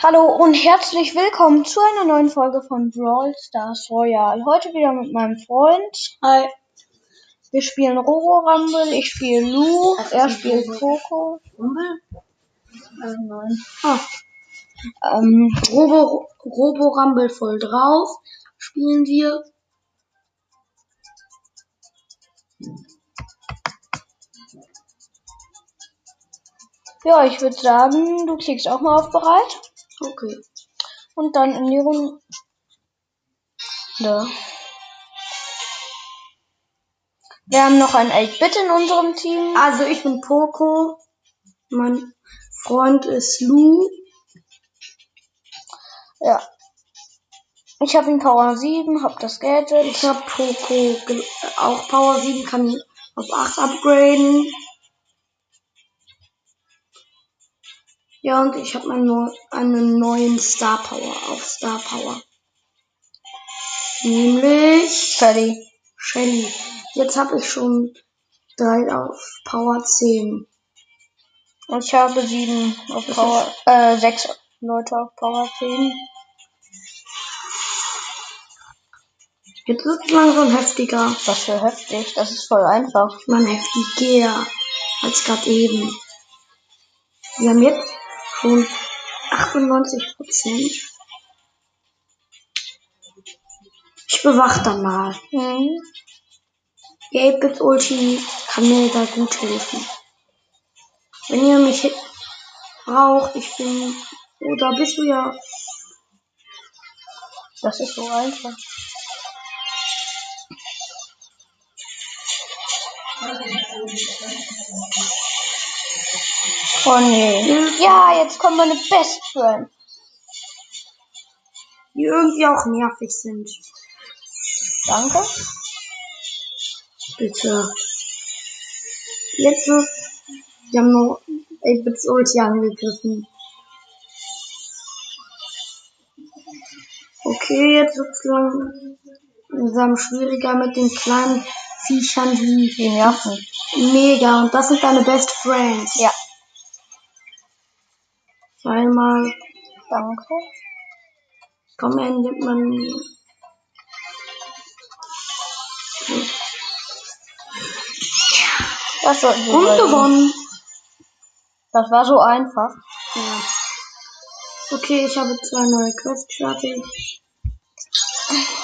Hallo und herzlich willkommen zu einer neuen Folge von Brawl Stars Royale. Heute wieder mit meinem Freund. Hi. Wir spielen Robo Rumble, ich spiele Lu, er spielt Coco. Rumble? Äh, nein. Ah, Ähm, Robo, Robo Rumble voll drauf. Spielen wir. ja, ich würde sagen, du klickst auch mal auf bereit Okay. und dann in die Runde. Wir haben noch ein 8-Bit in unserem Team. Also ich bin Poco. Mein Freund ist Lou. Ja. Ich habe ihn Power 7, hab das Gadget. Ich habe Poco auch Power 7, kann auf 8 upgraden. Ja, und ich habe neu, einen neuen Star Power auf Star Power. Nämlich Fertig. Shelly. Jetzt habe ich schon 3 auf Power 10. Und ich habe 7 auf Power, äh, 6 Leute auf Power 10. Jetzt wird es langsam heftiger. Was für heftig, das ist voll einfach. Man heftiger als gerade eben. Wir haben jetzt schon 98 Prozent. Ich bewach dann mal. Mhm. Die 8-Bit Ulti kann mir da gut helfen. Wenn ihr mich braucht, ich bin. Oh, da bist du ja. Das ist so einfach. Oh nee. Ja, jetzt kommt meine Best Friend. Die irgendwie auch nervig sind. Danke. Bitte. Jetzt so. Die haben nur 8-Bits Ulti angegriffen. Okay, jetzt wird's langsam schwieriger mit den kleinen Viechern, die Die nerven. mega. Und das sind deine Best Friends. Ja, Einmal, danke. komm, endet man. Das sollten wir Und gewonnen. Das war so einfach. Ja. Okay, ich habe zwei neue Quests fertig.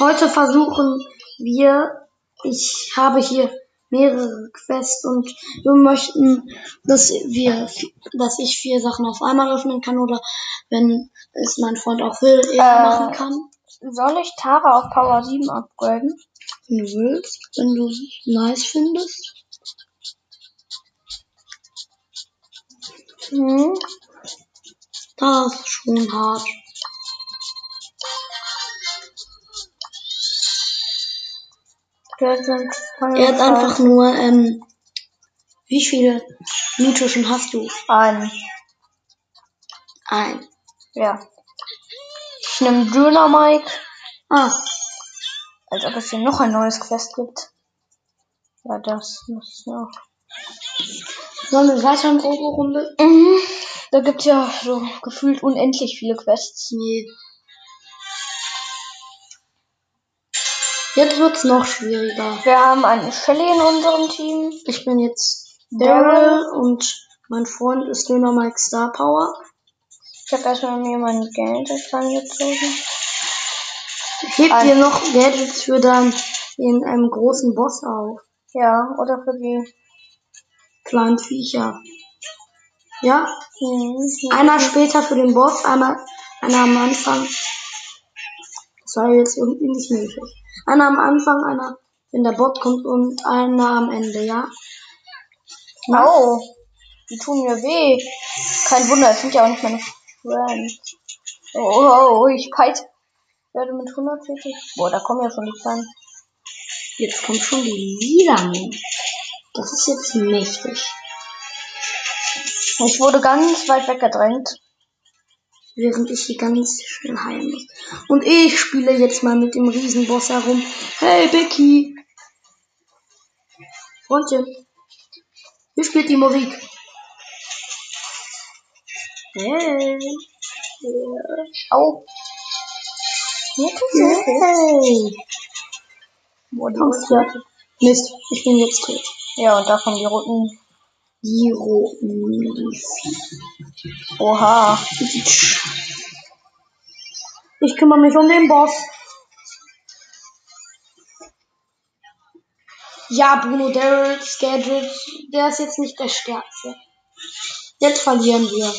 Heute versuchen wir, ich habe hier mehrere Quests und wir möchten, dass wir, dass ich vier Sachen auf einmal öffnen kann oder wenn es mein Freund auch will, er Äh. machen kann. Soll ich Tara auf Power 7 upgraden? Wenn du willst, wenn du es nice findest. Hm. Das ist schon hart. Er hat einfach nur, ähm, wie viele mythischen hast du? ein. Ein. Ja. Ich nehme Dynamite, Ah, als ob es hier noch ein neues Quest gibt. Ja, das muss noch. sollen wir weiter in Robo-Runde? Mhm. Da gibt's ja so gefühlt unendlich viele Quests. Nee. Jetzt wird's noch schwieriger. Wir haben einen Shelly in unserem Team. Ich bin jetzt Daryl und mein Freund ist Döner Mike Star Power. Ich habe erstmal mir mein Gadget rangezogen. Heb Ein- dir noch Gadgets für dann den einem großen Boss auf. Ja, oder für die. Kleinen Viecher. Ja? Mhm. Einer später für den Boss, einmal einer am Anfang. Das war jetzt irgendwie nicht nötig. Einer am Anfang, einer, wenn der Bot kommt und einer am Ende, ja? Au. Die tun mir weh. Kein Wunder, es sind ja auch nicht meine Friends. Oh, oh, oh ich peite. werde mit 140. Boah, da kommen ja schon die kleinen. Jetzt kommt schon die Lilanen. Das ist jetzt mächtig. Ich wurde ganz weit weggedrängt. Während ich hier ganz schnell heilen muss. Und ich spiele jetzt mal mit dem Riesenboss herum. Hey Becky! Freundchen, wie spielt die Musik? Hey. Au. Mir tut's nicht weh. Yay. Boah, die? Mist, ich bin jetzt tot. Ja, und da kommen die roten. Roten Oha. Ich kümmere mich um den Boss. Ja, Bruno Darrells Gadget, der ist jetzt nicht der stärkste. Jetzt verlieren wir.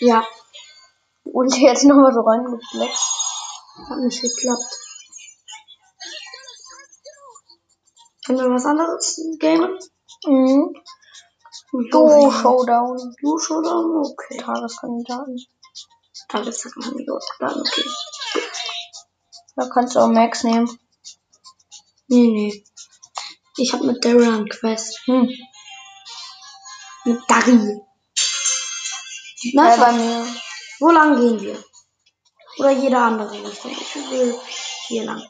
Ja, Und jetzt nochmal so reingeflext. hat nicht geklappt. Können wir was anderes gamen? Mhm. Du Showdown. Du Showdown? Okay. Tageskandidaten. Hochgeladen, okay. Da kannst du auch Max nehmen. Nee, nee. Ich hab mit Daryl eine Quest. Hm. Mit Dari. Na, Äh, bei mir. wo lang gehen wir? Oder jeder andere Richtung? Ich will hier lang.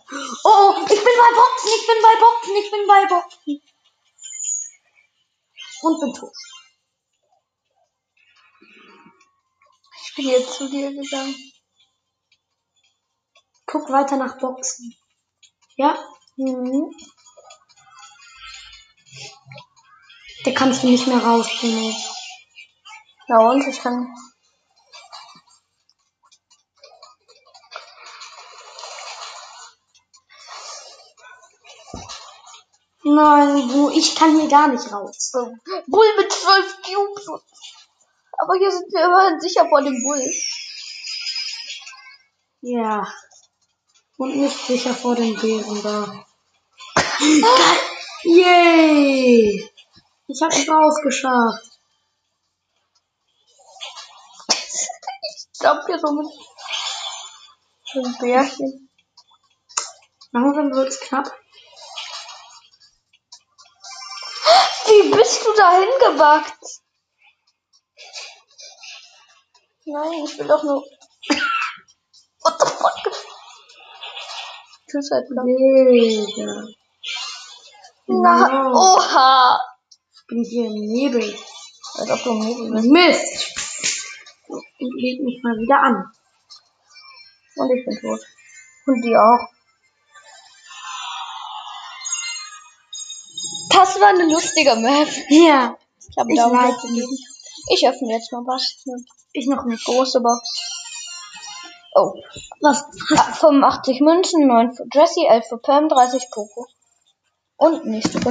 Oh, oh, ich bin bei Boxen, ich bin bei Boxen, ich bin bei Boxen. Und bin tot. Ich bin jetzt zu dir gegangen. Guck weiter nach Boxen. Ja? Mhm. Der kannst du nicht mehr rausbringen. Ja, und ich kann. Nein, du, ich kann hier gar nicht raus. Bull mit 12 Cubes. Aber hier sind wir immerhin sicher vor dem Bull. Ja. Und nicht sicher vor den Bären da. Yay! Ich hab's rausgeschafft. Ich glaube hier so mit einem Bärchen. Langsam wird's knapp. Bist du da hingebackt? Nein, ich will doch nur. What the fuck? Tschüss, halt. Digga. Na, oha! Ich bin hier im Nebel. Als ob du im Nebel bist. Mist! Und leg mich mal wieder an. Und ich bin tot. Und die auch. Das war eine lustige Map. Ja. Ich habe like gegeben. Ich öffne jetzt mal was. Eine Ich noch nicht. große Box. Oh. Was? Ah, 85 Münzen, 9 für Jessie, 11 für Pam, 30 Poco. Und nächste